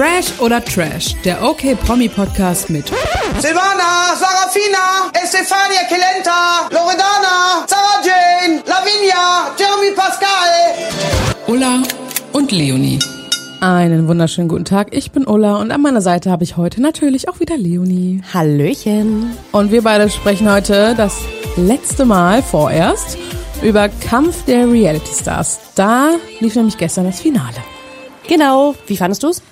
Fresh oder Trash, der OK Promi Podcast mit Silvana, Sarafina, Estefania Kelenta, Loredana, Sarah Jane, Lavinia, Jeremy Pascal. Ulla und Leonie. Einen wunderschönen guten Tag. Ich bin Ulla und an meiner Seite habe ich heute natürlich auch wieder Leonie. Hallöchen. Und wir beide sprechen heute das letzte Mal vorerst über Kampf der Reality Stars. Da lief nämlich gestern das Finale. Genau. Wie fandest du's?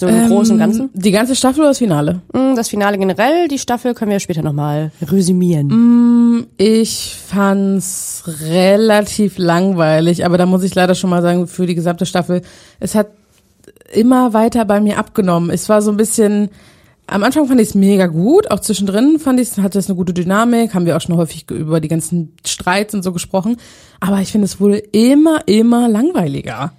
So im Großen und Ganzen? Die ganze Staffel oder das Finale? Mm, Das Finale generell, die Staffel können wir später nochmal resümieren. Ich fand's relativ langweilig, aber da muss ich leider schon mal sagen, für die gesamte Staffel, es hat immer weiter bei mir abgenommen. Es war so ein bisschen, am Anfang fand ich es mega gut, auch zwischendrin fand ich es, hatte es eine gute Dynamik, haben wir auch schon häufig über die ganzen Streits und so gesprochen, aber ich finde, es wurde immer, immer langweiliger.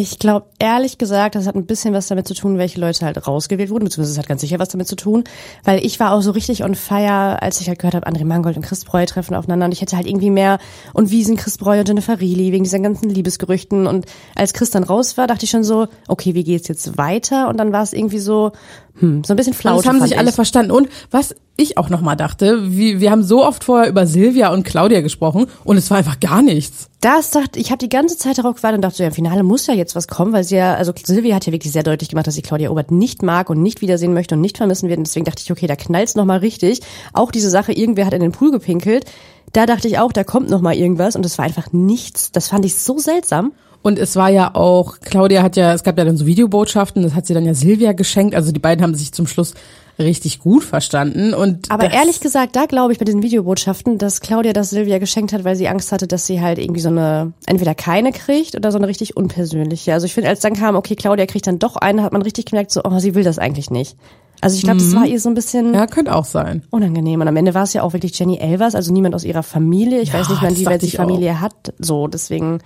Ich glaube ehrlich gesagt, das hat ein bisschen was damit zu tun, welche Leute halt rausgewählt wurden, beziehungsweise es hat ganz sicher was damit zu tun, weil ich war auch so richtig on fire, als ich halt gehört habe, André Mangold und Chris Breu treffen aufeinander und ich hätte halt irgendwie mehr und wie sind Chris Breu und Jennifer Reilly wegen diesen ganzen Liebesgerüchten und als Chris dann raus war, dachte ich schon so, okay, wie geht's jetzt weiter und dann war es irgendwie so, hm, so ein bisschen flau. Und das haben sich alle verstanden. Und was ich auch nochmal dachte, wie, wir haben so oft vorher über Silvia und Claudia gesprochen und es war einfach gar nichts. Das dachte ich, habe die ganze Zeit darauf gewartet und dachte ja, im Finale muss ja jetzt was kommen, weil sie ja, also Silvia hat ja wirklich sehr deutlich gemacht, dass sie Claudia Obert nicht mag und nicht wiedersehen möchte und nicht vermissen wird. Und deswegen dachte ich, okay, da knallt's noch mal richtig. Auch diese Sache, irgendwer hat in den Pool gepinkelt. Da dachte ich auch, da kommt noch mal irgendwas und es war einfach nichts. Das fand ich so seltsam. Und es war ja auch, Claudia hat ja, es gab ja dann so Videobotschaften, das hat sie dann ja Silvia geschenkt. Also die beiden haben sich zum Schluss richtig gut verstanden. Und Aber ehrlich gesagt, da glaube ich bei diesen Videobotschaften, dass Claudia das Silvia geschenkt hat, weil sie Angst hatte, dass sie halt irgendwie so eine, entweder keine kriegt oder so eine richtig unpersönliche. Also ich finde, als dann kam, okay, Claudia kriegt dann doch eine, hat man richtig gemerkt, so, oh, sie will das eigentlich nicht. Also ich glaube, das war ihr so ein bisschen Ja, könnte auch sein. unangenehm. Und am Ende war es ja auch wirklich Jenny Elvers, also niemand aus ihrer Familie. Ich Ja, weiß nicht das wie weit sie ich auch. Familie hat. So, deswegen.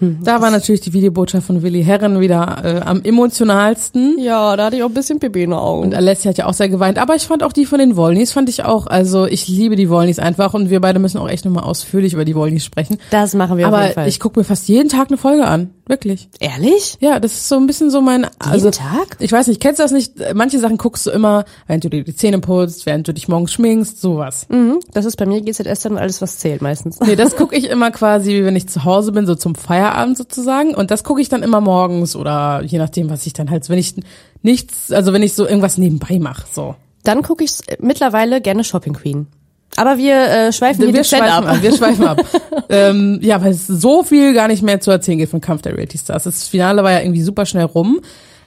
Da war natürlich die Videobotschaft von Willi Herren wieder äh, am emotionalsten. Ja, da hatte ich auch ein bisschen Pipi in den Augen. Und Alessia hat ja auch sehr geweint. Aber ich fand auch die von den Wollnys, fand ich auch, also ich liebe die Wollnys einfach und wir beide müssen auch echt nochmal ausführlich über die Wollnys sprechen. Das machen wir auf jeden Aber Fall. ich gucke mir fast jeden Tag eine Folge an. Wirklich. Ehrlich? Ja, das ist so ein bisschen so mein. Also, Tag? Ich weiß nicht, kennst du das nicht? Manche Sachen guckst du immer, während du dir die Zähne putzt, während du dich morgens schminkst, sowas. Mhm. Das ist bei mir GZS dann alles, was zählt meistens. Nee, das gucke ich immer quasi, wenn ich zu Hause bin, so zum Feierabend sozusagen. Und das gucke ich dann immer morgens oder je nachdem, was ich dann halt, wenn ich nichts, also wenn ich so irgendwas nebenbei mache, so. Dann gucke ich mittlerweile gerne Shopping Queen. Aber wir äh, schweifen hier wir dezent schweifen ab. ab. Wir schweifen ab. ähm, ja, weil es so viel gar nicht mehr zu erzählen gibt von Kampf der Reality Stars. Das Finale war ja irgendwie super schnell rum.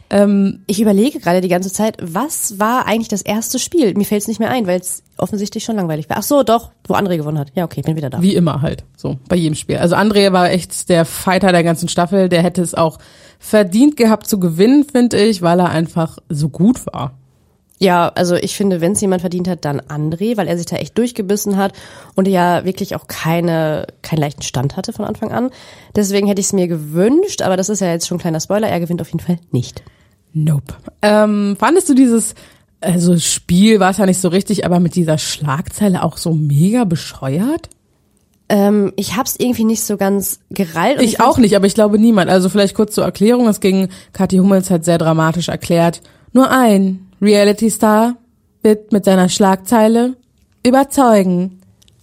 Ähm, Ich überlege gerade die ganze Zeit, was war eigentlich das erste Spiel? Mir fällt es nicht mehr ein, weil es offensichtlich schon langweilig war. Ach so, doch, wo André gewonnen hat. Ja, okay, bin wieder da. Wie immer halt, so bei jedem Spiel. Also André war echt der Fighter der ganzen Staffel. Der hätte es auch verdient gehabt zu gewinnen, finde ich, weil er einfach so gut war. Ja, also ich finde, wenn es jemand verdient hat, dann André, weil er sich da echt durchgebissen hat und ja wirklich auch keine, keinen leichten Stand hatte von Anfang an. Deswegen hätte ich es mir gewünscht, aber das ist ja jetzt schon ein kleiner Spoiler, er gewinnt auf jeden Fall nicht. Nope. Ähm, fandest du dieses, also Spiel war es ja nicht so richtig, aber mit dieser Schlagzeile auch so mega bescheuert? Ähm, ich hab's irgendwie nicht so ganz gerallt. und Ich auch nicht, aber ich glaube niemand. Also vielleicht kurz zur Erklärung. Es ging, Kathi Hummels hat sehr dramatisch erklärt, nur ein Reality-Star wird mit seiner Schlagzeile überzeugen.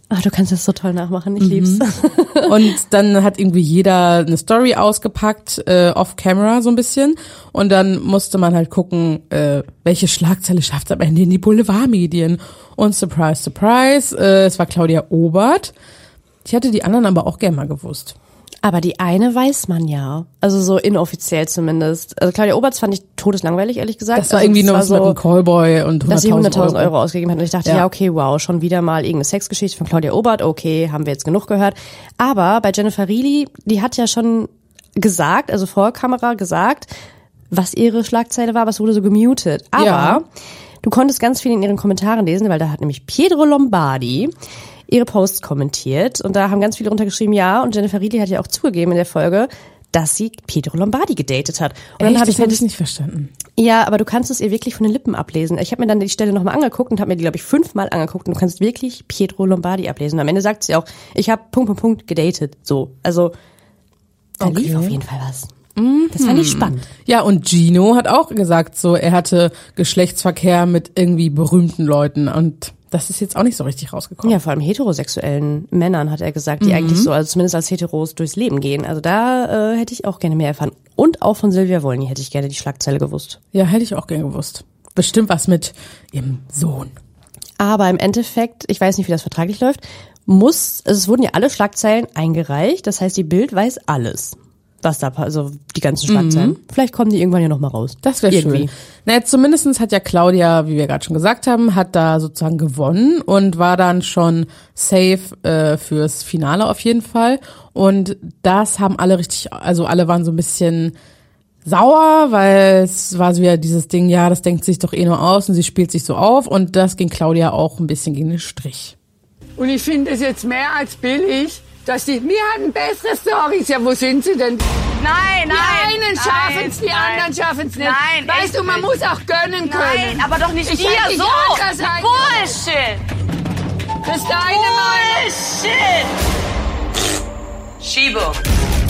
Ach, du kannst das so toll nachmachen, ich lieb's. Und dann hat irgendwie jeder eine Story ausgepackt, äh, off-camera so ein bisschen. Und dann musste man halt gucken, äh, welche Schlagzeile schafft es am Ende in die Boulevardmedien. Und surprise, surprise, äh, es war Claudia Obert. Ich hätte die anderen aber auch gerne mal gewusst. Aber die eine weiß man ja. Also so inoffiziell zumindest. Also Claudia Oberts fand ich todeslangweilig, ehrlich gesagt. Das war also irgendwie nur was mit einem Callboy und 100.000 dass sie 100.000 Euro. Euro. ausgegeben hat. Und ich dachte, ja. Ja. okay, wow, schon wieder mal irgendeine Sexgeschichte von Claudia Obert. Okay, haben wir jetzt genug gehört. Aber bei Jennifer Reilly, die hat ja schon gesagt, also vor Kamera gesagt, was ihre Schlagzeile war, aber es wurde so gemutet. Aber Ja. du konntest ganz viel in ihren Kommentaren lesen, weil da hat nämlich Pietro Lombardi ihre Posts kommentiert und da haben ganz viele runtergeschrieben, ja, und Jennifer Reilly hat ja auch zugegeben in der Folge, dass sie Pietro Lombardi gedatet hat. Und Echt? habe das ich mir das ich nicht verstanden. ja, aber du kannst es ihr wirklich von den Lippen ablesen. Ich habe mir dann die Stelle nochmal angeguckt und habe mir die, glaube ich, fünfmal angeguckt und du kannst wirklich Pietro Lombardi ablesen. Am Ende sagt sie auch, ich habe Punkt, Punkt, Punkt gedatet. So, also da lief Okay. auf jeden Fall was. Das fand ich spannend. Ja, und Gino hat auch gesagt, so er hatte Geschlechtsverkehr mit irgendwie berühmten Leuten und das ist jetzt auch nicht so richtig rausgekommen. Ja, vor allem heterosexuellen Männern hat er gesagt, die Mhm. eigentlich so, also zumindest als Heteros durchs Leben gehen. Also da äh, hätte ich auch gerne mehr erfahren. Und auch von Silvia Wolny hätte ich gerne die Schlagzeile gewusst. Ja, hätte ich auch gern gewusst. Bestimmt was mit ihrem Sohn. Aber im Endeffekt, ich weiß nicht, wie das vertraglich läuft, muss, also es wurden ja alle Schlagzeilen eingereicht. Das heißt, die Bild weiß alles. Was da, also die ganzen Schlagzeilen. Vielleicht kommen die irgendwann ja noch mal raus. Mhm. Das wäre schön. Naja, zumindestens hat ja Claudia, wie wir gerade schon gesagt haben, hat da sozusagen gewonnen und war dann schon safe äh, fürs Finale auf jeden Fall. Und das haben alle richtig, also alle waren so ein bisschen sauer, weil es war so wieder dieses Ding, ja, das denkt sich doch eh nur aus und sie spielt sich so auf und das ging Claudia auch ein bisschen gegen den Strich. Und ich finde es jetzt mehr als billig, dass die, wir hatten bessere Stories. Ja, wo sind sie denn? Nein, nein. Die einen schaffen es, die nein. anderen schaffen es nicht. Nein, weißt du, man nicht. muss auch gönnen können. Nein, aber doch nicht ich dir so. Bullshit. Das ist deine Meinung. Bullshit. Schiebe.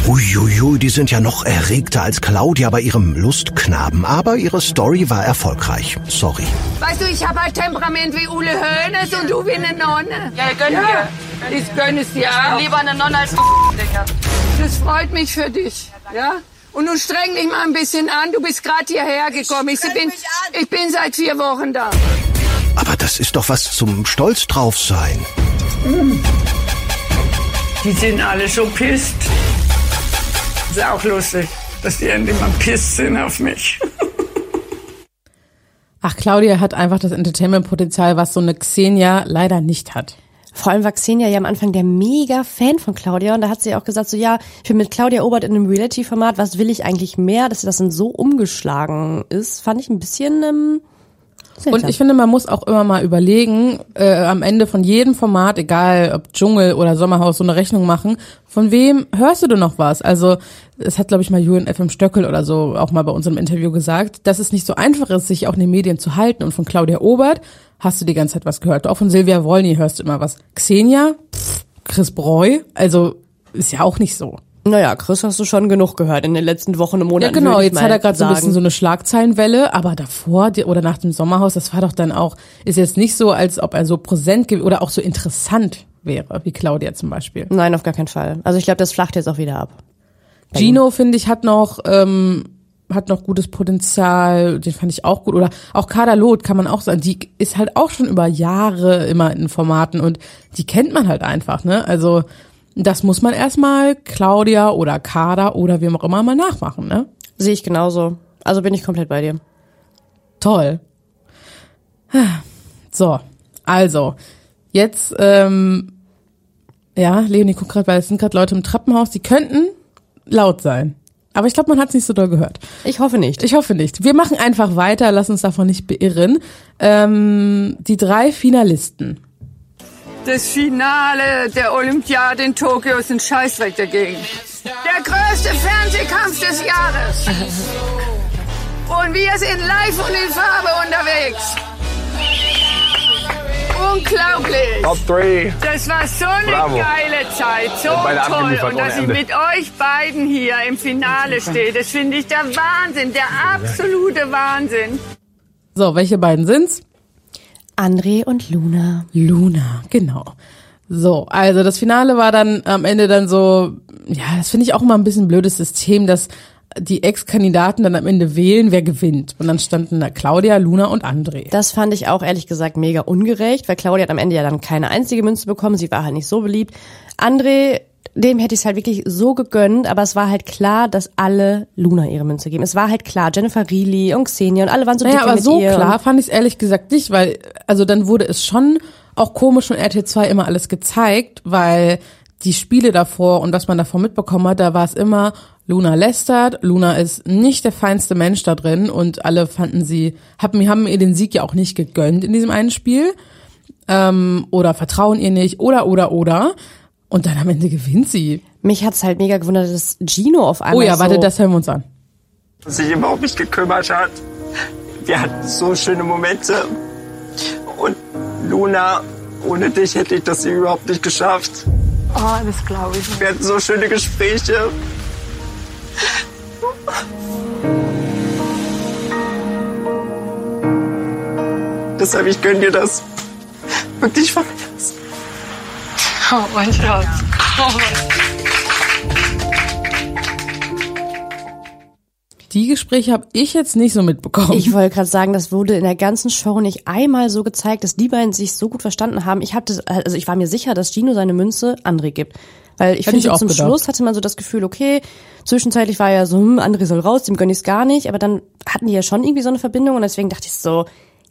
Uiuiui, die sind ja noch erregter als Claudia bei ihrem Lustknaben. Aber ihre Story war erfolgreich. Sorry. Weißt du, ich habe halt Temperament wie Ule Hoeneß und du wie eine Nonne. Ja, gönn ja. Ich gönne es dir auch. Lieber eine Nonne als Digga. Das freut mich für dich. Ja? Und nun streng dich mal ein bisschen an. Du bist gerade hierher gekommen. Ich bin, ich bin seit vier Wochen da. Aber das ist doch was zum Stolz drauf sein. Die sind alle so pisst. Ist auch lustig, dass die endlich mal pisst sind auf mich. Ach, Claudia hat einfach das Entertainment-Potenzial, was so eine Xenia leider nicht hat. Vor allem war Xenia ja am Anfang der mega Fan von Claudia und da hat sie auch gesagt so, ja, ich bin mit Claudia Obert in einem Reality-Format, was will ich eigentlich mehr, dass das dann so umgeschlagen ist, fand ich ein bisschen ähm, seltsam. Und ich finde, man muss auch immer mal überlegen, äh, am Ende von jedem Format, egal ob Dschungel oder Sommerhaus, so eine Rechnung machen, von wem hörst du denn noch was? Also es hat, glaube ich, mal Julian FM Stöckel oder so auch mal bei unserem Interview gesagt, dass es nicht so einfach ist, sich auch in den Medien zu halten. Und von Claudia Obert hast du die ganze Zeit was gehört. Auch von Silvia Wolny hörst du immer was. Xenia, pff, Chris Breu, also ist ja auch nicht so. Naja, Chris hast du schon genug gehört in den letzten Wochen und Ja, Monaten. genau, würde ich jetzt hat er gerade so ein bisschen so eine Schlagzeilenwelle, aber davor die, oder nach dem Sommerhaus, das war doch dann auch, ist jetzt nicht so, als ob er so präsent oder auch so interessant wäre, wie Claudia zum Beispiel. Nein, auf gar keinen Fall. Also ich glaube, das flacht jetzt auch wieder ab. Gino, finde ich, hat noch, ähm, hat noch gutes Potenzial, den fand ich auch gut. Oder auch Kader Loth kann man auch sagen, die ist halt auch schon über Jahre immer in Formaten und die kennt man halt einfach, ne? Also das muss man erstmal Claudia oder Kader oder wem auch immer mal nachmachen, ne? Sehe ich genauso. Also bin ich komplett bei dir. Toll. So, also, jetzt, ähm, ja, Leonie guckt gerade, weil es sind gerade Leute im Treppenhaus, die könnten laut sein. Aber ich glaube, man hat es nicht so doll gehört. Ich hoffe nicht. Ich hoffe nicht. Wir machen einfach weiter, lass uns davon nicht beirren. Ähm, die drei Finalisten. Das Finale der Olympiade in Tokio ist ein Scheißdreck dagegen. Der größte Fernsehkampf des Jahres. Und wir sind live und in Farbe unterwegs. Unglaublich. Top 3. Das war so eine Bravo. geile Zeit, so toll. Und dass ich mit euch beiden hier im Finale stehe, das finde ich der Wahnsinn, der absolute Wahnsinn. So, welche beiden sind's? André und Luna. Luna, genau. So, also das Finale war dann am Ende dann so, ja, das finde ich auch immer ein bisschen ein blödes System, dass die Ex-Kandidaten dann am Ende wählen, wer gewinnt. Und dann standen da Claudia, Luna und André. Das fand ich auch ehrlich gesagt mega ungerecht, weil Claudia hat am Ende ja dann keine einzige Münze bekommen. Sie war halt nicht so beliebt. André, dem hätte ich es halt wirklich so gegönnt, aber es war halt klar, dass alle Luna ihre Münze geben. Es war halt klar, Jennifer Reilly und Xenia und alle waren so Naja, dicke aber mit so ihr. klar fand ich es ehrlich gesagt nicht, weil, also dann wurde es schon auch komisch von RTL 2 immer alles gezeigt, weil die Spiele davor und was man davor mitbekommen hat, da war es immer, Luna lästert, Luna ist nicht der feinste Mensch da drin und alle fanden sie, haben, haben ihr den Sieg ja auch nicht gegönnt in diesem einen Spiel ähm, oder vertrauen ihr nicht oder, oder, oder und dann am Ende gewinnt sie. Mich hat's halt mega gewundert, dass Gino auf einmal Oh ja, so warte, das hören wir uns an. sich überhaupt nicht gekümmert hat. Wir hatten so schöne Momente. Und Luna, ohne dich hätte ich das überhaupt nicht geschafft. Oh, das glaube ich. Wir hatten so schöne Gespräche. Deshalb, ich gönn dir das. Wirklich von Herzen. Oh mein Schatz. Oh mein Die Gespräche habe ich jetzt nicht so mitbekommen. Ich wollte gerade sagen, das wurde in der ganzen Show nicht einmal so gezeigt, dass die beiden sich so gut verstanden haben. Ich hatte, also ich war mir sicher, dass Gino seine Münze André gibt. Weil ich Hätte finde, zum gedacht. Schluss hatte man so das Gefühl, okay, zwischenzeitlich war ja so, hm, André soll raus, dem gönn ich's gar nicht, aber dann hatten die ja schon irgendwie so eine Verbindung und deswegen dachte ich so,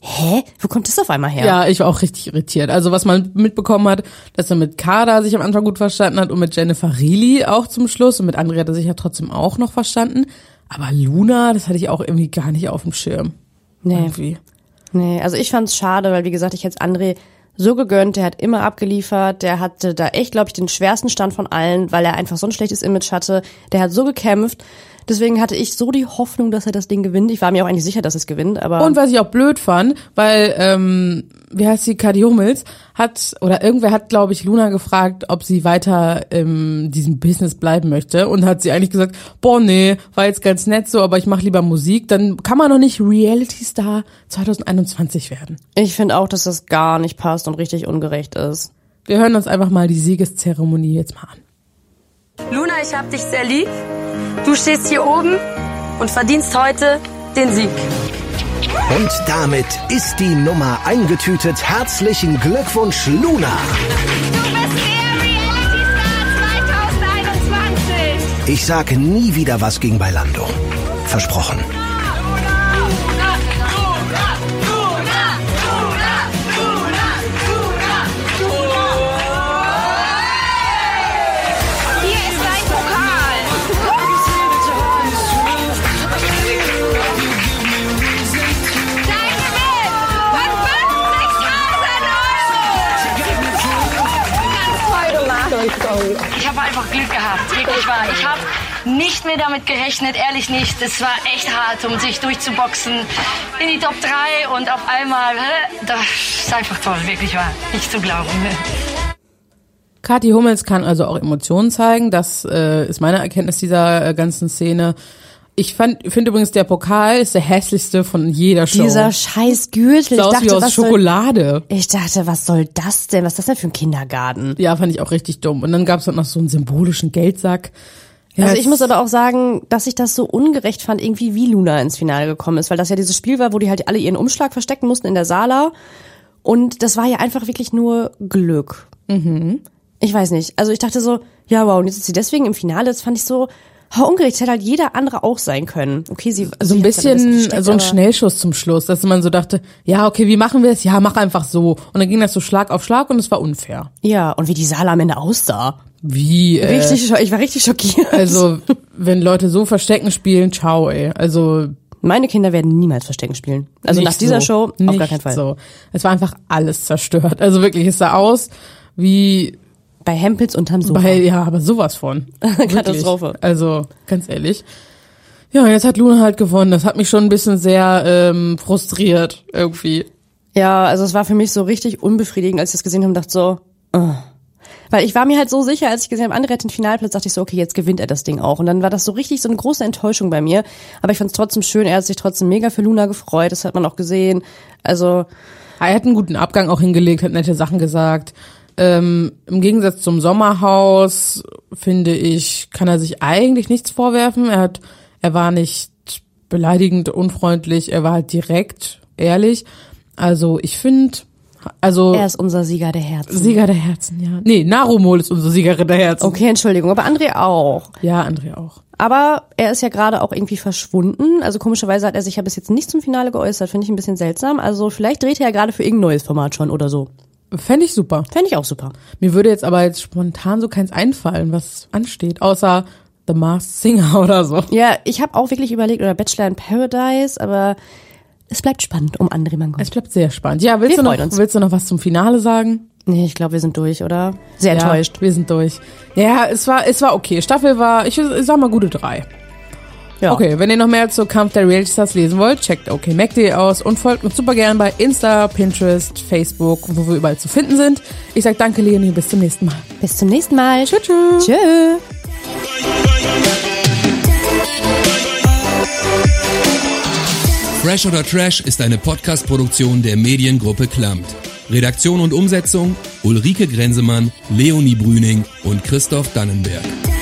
hä, wo kommt das auf einmal her? Ja, ich war auch richtig irritiert. Also was man mitbekommen hat, dass er mit Kada sich am Anfang gut verstanden hat und mit Jennifer Reilly auch zum Schluss und mit André hat er sich ja trotzdem auch noch verstanden. Aber Luna, das hatte ich auch irgendwie gar nicht auf dem Schirm. Nee. Irgendwie. Nee, also ich fand's schade, weil wie gesagt, ich hätte André so gegönnt, der hat immer abgeliefert, der hatte da echt, glaube ich, den schwersten Stand von allen, weil er einfach so ein schlechtes Image hatte. Der hat so gekämpft. Deswegen hatte ich so die Hoffnung, dass er das Ding gewinnt. Ich war mir auch eigentlich sicher, dass es gewinnt, aber Und was ich auch blöd fand, weil, ähm, wie heißt sie, Kadi Hummels, hat, oder irgendwer hat, glaube ich, Luna gefragt, ob sie weiter in diesem Business bleiben möchte und hat sie eigentlich gesagt, boah, nee, war jetzt ganz nett so, aber ich mache lieber Musik, dann kann man doch nicht Reality Star 2021 werden. ich finde auch, dass das gar nicht passt und richtig ungerecht ist. Wir hören uns einfach mal die Siegeszeremonie jetzt mal an. Luna, ich hab dich sehr lieb. Du stehst hier oben und verdienst heute den Sieg. Und damit ist die Nummer eingetütet. Herzlichen Glückwunsch, Luna. Du bist der Reality Star 2021. Ich sag nie wieder was gegen Bailando. Versprochen. Ich habe einfach Glück gehabt, wirklich wahr. Ich habe nicht mehr damit gerechnet, ehrlich nicht. Es war echt hart, um sich durchzuboxen in die Top 3 und auf einmal, hä, das ist einfach toll, wirklich wahr. Nicht zu glauben. Kathi Hummels kann also auch Emotionen zeigen. Das äh, ist meine Erkenntnis dieser äh, ganzen Szene. Ich finde übrigens, der Pokal ist der hässlichste von jeder Show. Dieser scheiß Gürtel. Ich aus wie dachte, aus was soll, Schokolade. ich dachte, was soll das denn? Was ist das denn für ein Kindergarten? Ja, fand ich auch richtig dumm. Und dann gab's dann noch so einen symbolischen Geldsack. Ja, Also ich es- muss aber auch sagen, dass ich das so ungerecht fand, irgendwie wie Luna ins Finale gekommen ist, weil das ja dieses Spiel war, wo die halt alle ihren Umschlag verstecken mussten in der Sala. Und das war ja einfach wirklich nur Glück. Mhm. Ich weiß nicht. Also ich dachte so, ja wow, und jetzt ist sie deswegen im Finale. Das fand ich so, ungerecht. Hätte halt jeder andere auch sein können. Okay, sie so ein bisschen so ein Schnellschuss zum Schluss, dass man so dachte, ja, okay, wie machen wir es? Ja, mach einfach so. Und dann ging das so Schlag auf Schlag und es war unfair. Ja, und wie die Sala am Ende aussah. Wie? Äh, Richtig, ich war richtig schockiert. Also, wenn Leute so Verstecken spielen, ciao, ey. Also, Meine Kinder werden niemals Verstecken spielen. Also nach dieser so. Show auf gar keinen Fall. So. Es war einfach alles zerstört. Also wirklich, es sah aus wie Bei Hempels unterm Sofa. bei, ja, aber sowas von. Katastrophe. Also, ganz ehrlich. Ja, jetzt hat Luna halt gewonnen. Das hat mich schon ein bisschen sehr ähm, frustriert, irgendwie. Ja, also es war für mich so richtig unbefriedigend, als ich das gesehen habe und dachte so, uh. weil ich war mir halt so sicher, als ich gesehen habe, andere hat den Finalplatz, dachte ich so, okay, jetzt gewinnt er das Ding auch. Und dann war das so richtig so eine große Enttäuschung bei mir. Aber ich fand es trotzdem schön, er hat sich trotzdem mega für Luna gefreut, das hat man auch gesehen. Also, Er hat einen guten Abgang auch hingelegt, hat nette Sachen gesagt. Ähm, Im Gegensatz zum Sommerhaus, finde ich, kann er sich eigentlich nichts vorwerfen. Er hat, er war nicht beleidigend, unfreundlich, er war halt direkt, ehrlich. Also ich finde, also er ist unser Sieger der Herzen. Sieger der Herzen, ja. Nee, Narumol ist unser Siegerin der Herzen. Okay, Entschuldigung, aber André auch. Ja, André auch. Aber er ist ja gerade auch irgendwie verschwunden. Also komischerweise hat er sich ja bis jetzt nicht zum Finale geäußert. Finde ich ein bisschen seltsam. Also vielleicht dreht er ja gerade für irgendein neues Format schon oder so. Fände ich super. Fände ich auch super. Mir würde jetzt aber jetzt spontan so keins einfallen, was ansteht, außer The Masked Singer oder so. Ja, ich habe auch wirklich überlegt, oder Bachelor in Paradise, aber es bleibt spannend um André Mangold. Es bleibt sehr spannend. Ja, willst Wir du noch, uns. willst du noch was zum Finale sagen? Nee, ich glaube, wir sind durch, oder? Sehr enttäuscht. Ja, wir sind durch. Ja, es war, es war okay. Staffel war, ich, ich sag mal gute drei. Ja. Okay, wenn ihr noch mehr zur Kampf der Reality Stars lesen wollt, checkt okmac.de aus und folgt uns super gern bei Insta, Pinterest, Facebook, wo wir überall zu finden sind. Ich sag danke, Leonie, bis zum nächsten Mal. Bis zum nächsten Mal. Tschüss. tschüss. Tschö. Fresh oder Trash ist eine Podcast-Produktion der Mediengruppe Klammt. Redaktion und Umsetzung Ulrike Grenzemann, Leonie Brüning und Christoph Dannenberg.